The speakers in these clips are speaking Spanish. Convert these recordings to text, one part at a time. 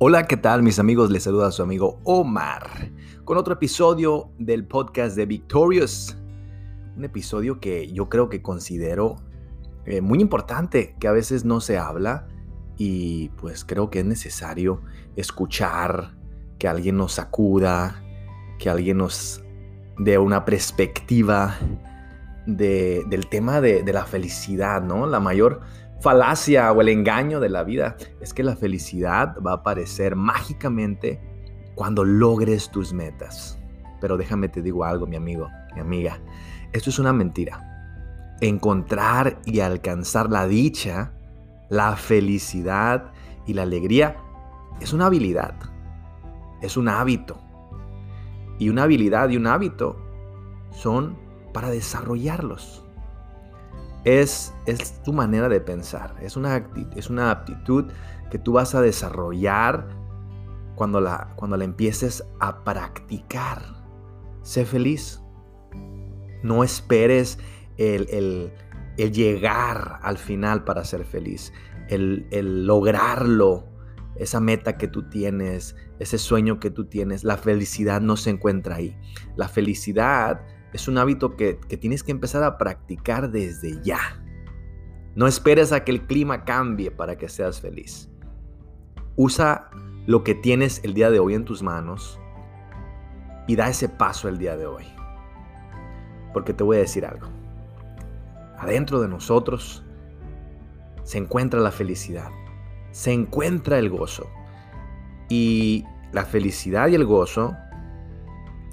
Hola, ¿qué tal mis amigos? Les saluda su amigo Omar con otro episodio del podcast de Victorious. Un episodio que yo creo que considero eh, muy importante, que a veces no se habla y pues creo que es necesario escuchar, que alguien nos sacuda, que alguien nos dé una perspectiva del tema de la felicidad, ¿no? La mayor falacia o el engaño de la vida es que la felicidad va a aparecer mágicamente cuando logres tus metas. Pero déjame te digo algo, mi amigo, mi amiga. Esto es una mentira. Encontrar y alcanzar la dicha, la felicidad y la alegría es una habilidad. Es un hábito. Y una habilidad y un hábito son para desarrollarlos es, tu manera de pensar, es una, es una aptitud que tú vas a desarrollar cuando la, cuando la empieces a practicar. Sé feliz. No esperes el, llegar al final para ser feliz, el, el lograrlo, esa meta que tú tienes, ese sueño que tú tienes. La felicidad no se encuentra ahí. La felicidad es un hábito que, tienes que empezar a practicar desde ya. No esperes a que el clima cambie para que seas feliz. Usa lo que tienes el día de hoy en tus manos y da ese paso el día de hoy. Porque te voy a decir algo. Adentro de nosotros se encuentra la felicidad, se encuentra el gozo. Y la felicidad y el gozo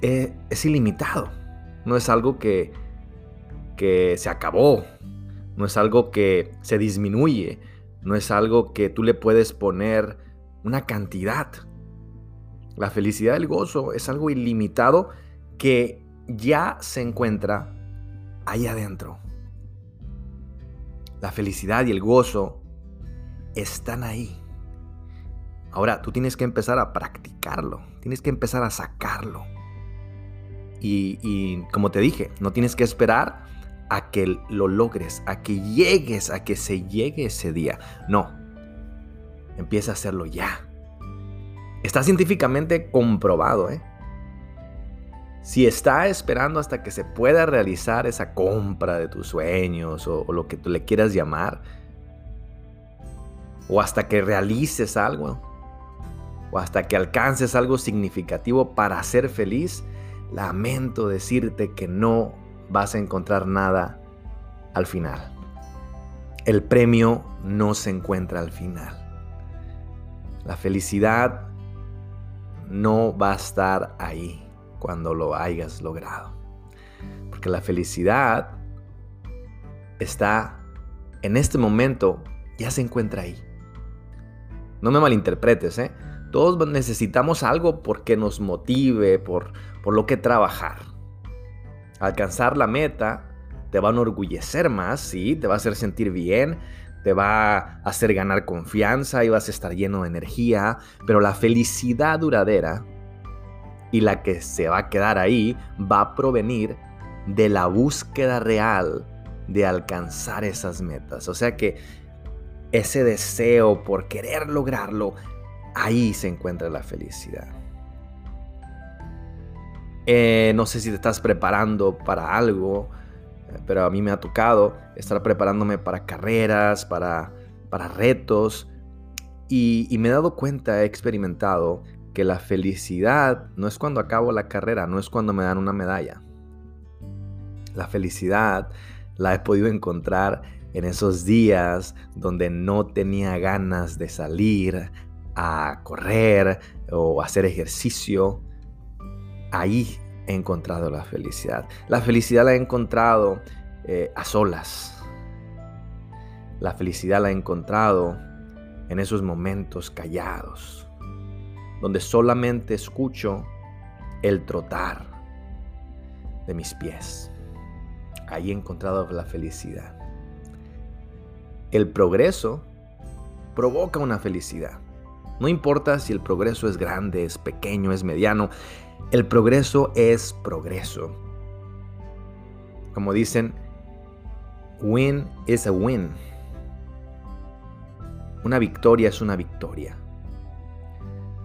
es, eh, es ilimitado no es algo que, que se acabó, no es algo que se disminuye, no es algo que tú le puedes poner una cantidad. La felicidad y el gozo es algo ilimitado que ya se encuentra ahí adentro. La felicidad y el gozo están ahí. Ahora tú tienes que empezar a practicarlo, tienes que empezar a sacarlo. Y, como te dije, no tienes que esperar a que lo logres, a que llegues, a que se llegue ese día. No, empieza a hacerlo ya. Está científicamente comprobado, ¿eh? Si está esperando hasta que se pueda realizar esa compra de tus sueños o, o lo que tú le quieras llamar, o hasta que realices algo, o hasta que alcances algo significativo para ser feliz, lamento decirte que no vas a encontrar nada al final. El premio no se encuentra al final. La felicidad no va a estar ahí cuando lo hayas logrado. Porque la felicidad está en este momento, ya se encuentra ahí. No me malinterpretes, ¿eh? Todos necesitamos algo porque nos motive, por, por lo que trabajar. Alcanzar la meta te va a enorgullecer más, sí, te va a hacer sentir bien, te va a hacer ganar confianza y vas a estar lleno de energía, pero la felicidad duradera y la que se va a quedar ahí va a provenir de la búsqueda real de alcanzar esas metas. O sea que ese deseo por querer lograrlo, ahí se encuentra la felicidad. Eh, no sé si te estás preparando para algo, eh, pero a mí me ha tocado estar preparándome para carreras, para, para retos. Y, y me he dado cuenta, he experimentado que la felicidad no es cuando acabo la carrera, no es cuando me dan una medalla. La felicidad la he podido encontrar en esos días donde no tenía ganas de salir a correr o hacer ejercicio, ahí he encontrado la felicidad. La felicidad la he encontrado eh, a solas. La felicidad la he encontrado en esos momentos callados, donde solamente escucho el trotar de mis pies. Ahí he encontrado la felicidad. El progreso provoca una felicidad. No importa si el progreso es grande, es pequeño, es mediano, el progreso es progreso. Como dicen, win is a win. Una victoria es una victoria.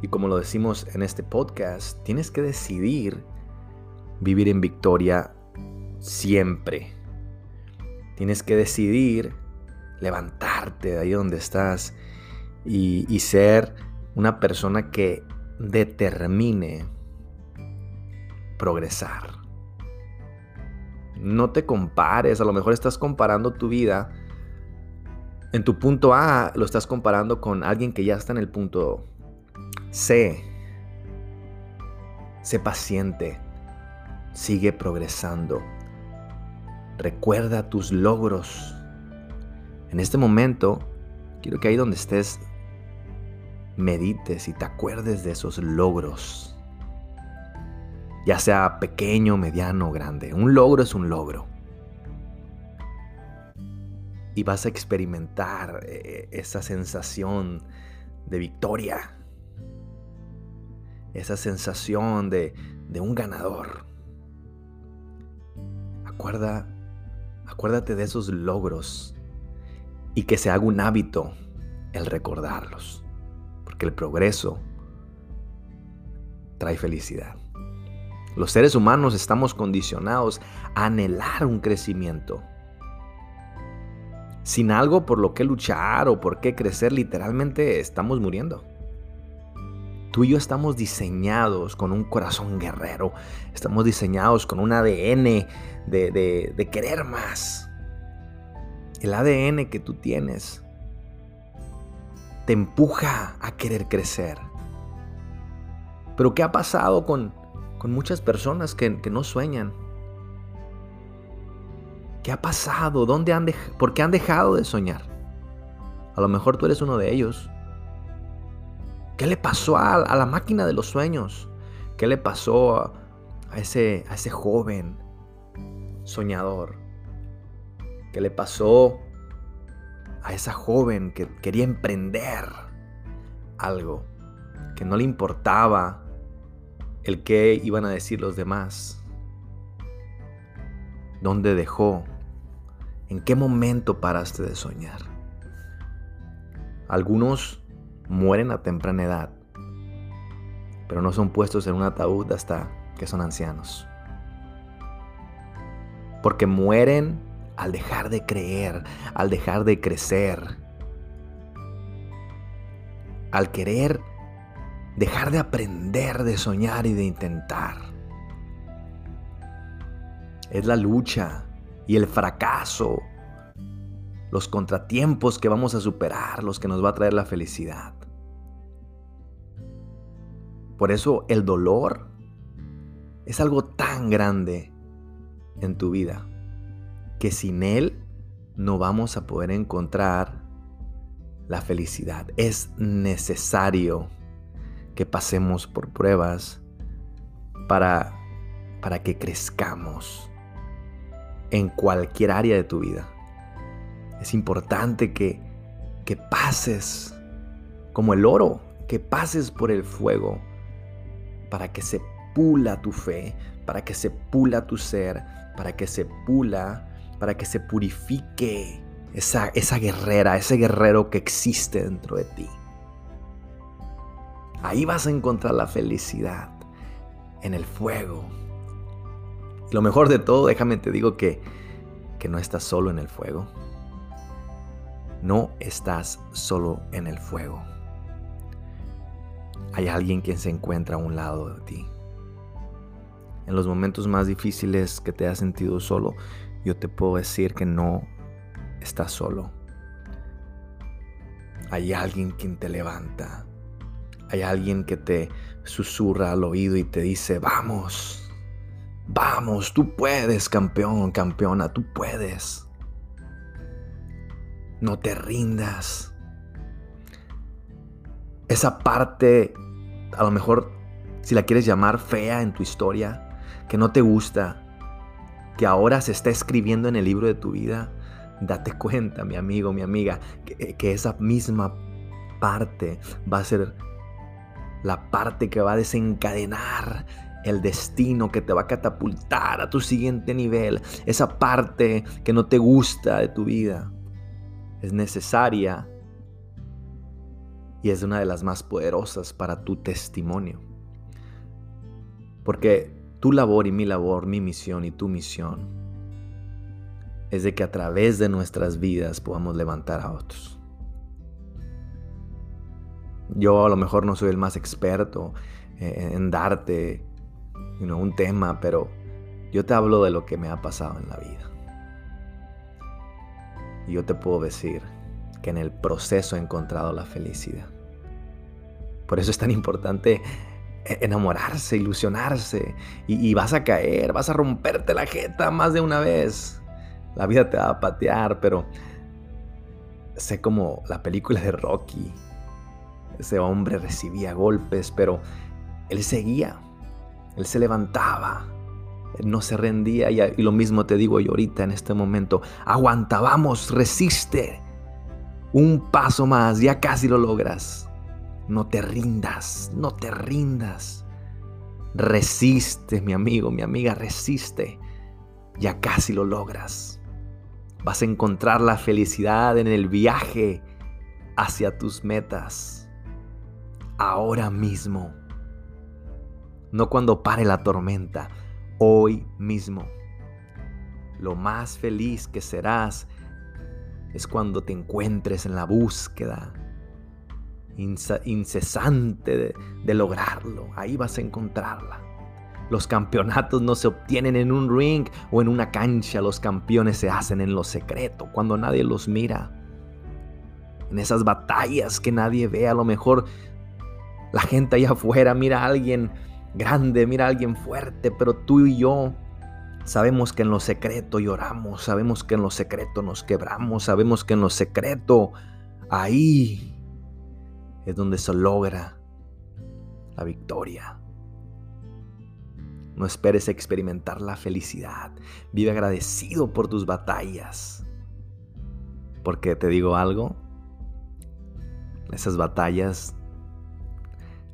Y como lo decimos en este podcast, tienes que decidir vivir en victoria siempre. Tienes que decidir levantarte de ahí donde estás y, y ser una persona que determine progresar. No te compares, a lo mejor estás comparando tu vida. En tu punto A lo estás comparando con alguien que ya está en el punto C. Sé paciente. Sigue progresando. Recuerda tus logros. En este momento, quiero que ahí donde estés, medites y te acuerdes de esos logros. Ya sea pequeño, mediano o grande. Un logro es un logro. Y vas a experimentar eh, esa sensación de victoria esa sensación de, un ganador. Acuerda, acuérdate de esos logros y que se haga un hábito el recordarlos, porque el progreso trae felicidad. Los seres humanos estamos condicionados a anhelar un crecimiento. Sin algo por lo que luchar o por qué crecer, literalmente estamos muriendo. Tú y yo estamos diseñados con un corazón guerrero. Estamos diseñados con un ADN de, querer más. El ADN que tú tienes te empuja a querer crecer. Pero ¿qué ha pasado con, con muchas personas que, que, no sueñan? ¿Qué ha pasado? ¿Dónde han ¿Por qué han dejado de soñar? A lo mejor tú eres uno de ellos. ¿Qué le pasó a, la máquina de los sueños? ¿Qué le pasó a, ese, a ese joven soñador? ¿Qué le pasó a esa joven que quería emprender algo? Que no le importaba el qué iban a decir los demás. ¿Dónde dejó? ¿En qué momento paraste de soñar? Algunos mueren a temprana edad, pero no son puestos en un ataúd hasta que son ancianos. Porque mueren al dejar de creer, al dejar de crecer, al querer dejar de aprender, de soñar y de intentar. Es la lucha y el fracaso, los contratiempos que vamos a superar, los que nos va a traer la felicidad. Por eso el dolor es algo tan grande en tu vida que sin él no vamos a poder encontrar la felicidad. Es necesario que pasemos por pruebas para, para que crezcamos en cualquier área de tu vida. Es importante que, que pases como el oro, que pases por el fuego para que se pula tu fe, para que se pula tu ser, para que se pula, para que se purifique esa, esa guerrera, ese guerrero que existe dentro de ti. Ahí vas a encontrar la felicidad, en el fuego. Y lo mejor de todo, déjame te digo que, que no estás solo en el fuego. No estás solo en el fuego hay alguien que se encuentra a un lado de ti. En los momentos más difíciles que te has sentido solo, yo te puedo decir que no estás solo. Hay alguien quien te levanta. Hay alguien que te susurra al oído y te dice, vamos, vamos, tú puedes, campeón, campeona, tú puedes. No te rindas esa parte, a lo mejor, si la quieres llamar fea en tu historia, que no te gusta, que ahora se está escribiendo en el libro de tu vida, date cuenta, mi amigo, mi amiga, que, que esa misma parte va a ser la parte que va a desencadenar el destino que te va a catapultar a tu siguiente nivel, esa parte que no te gusta de tu vida, es necesaria y es una de las más poderosas para tu testimonio. Porque tu labor y mi labor, mi misión y tu misión, es de que a través de nuestras vidas podamos levantar a otros. Yo a lo mejor no soy el más experto en darte un tema, pero yo te hablo de lo que me ha pasado en la vida. Y yo te puedo decir que en el proceso he encontrado la felicidad. Por eso es tan importante e-, enamorarse, ilusionarse. Y, vas a caer, vas a romperte la jeta más de una vez. La vida te va a patear, pero sé como la película de Rocky. Ese hombre recibía golpes, pero él seguía. Él se levantaba. Él no se rendía. Y, y lo mismo te digo yo ahorita en este momento. Aguanta, vamos, resiste. Un paso más, ya casi lo logras. No te rindas, no te rindas. Resiste, mi amigo, mi amiga, resiste. Ya casi lo logras. Vas a encontrar la felicidad en el viaje hacia tus metas. Ahora mismo. No cuando pare la tormenta, hoy mismo. Lo más feliz que serás es cuando te encuentres en la búsqueda incesante de, lograrlo. Ahí vas a encontrarla. Los campeonatos no se obtienen en un ring o en una cancha, los campeones se hacen en lo secreto, cuando nadie los mira. En esas batallas que nadie ve, a lo mejor la gente allá afuera mira a alguien grande, mira a alguien fuerte, pero tú y yo Sabemos que en lo secreto lloramos, sabemos que en lo secreto nos quebramos, sabemos que en lo secreto ahí es donde se logra la victoria. No esperes experimentar la felicidad. Vive agradecido por tus batallas. Porque te digo algo, esas batallas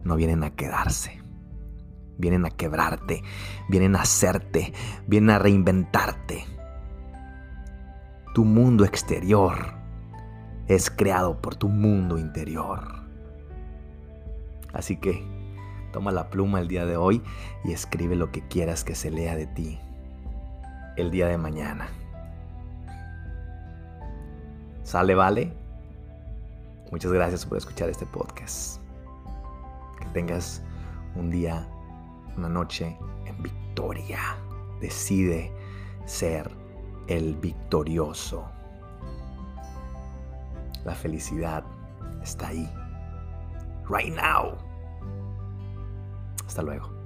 no vienen a quedarse vienen a quebrarte, vienen a hacerte, vienen a reinventarte. Tu mundo exterior es creado por tu mundo interior. Así que toma la pluma el día de hoy y escribe lo que quieras que se lea de ti el día de mañana. ¿Sale, vale? Muchas gracias por escuchar este podcast. Tengas un día una noche en victoria. Decide ser el victorioso. La felicidad está ahí. Right now. Hasta luego.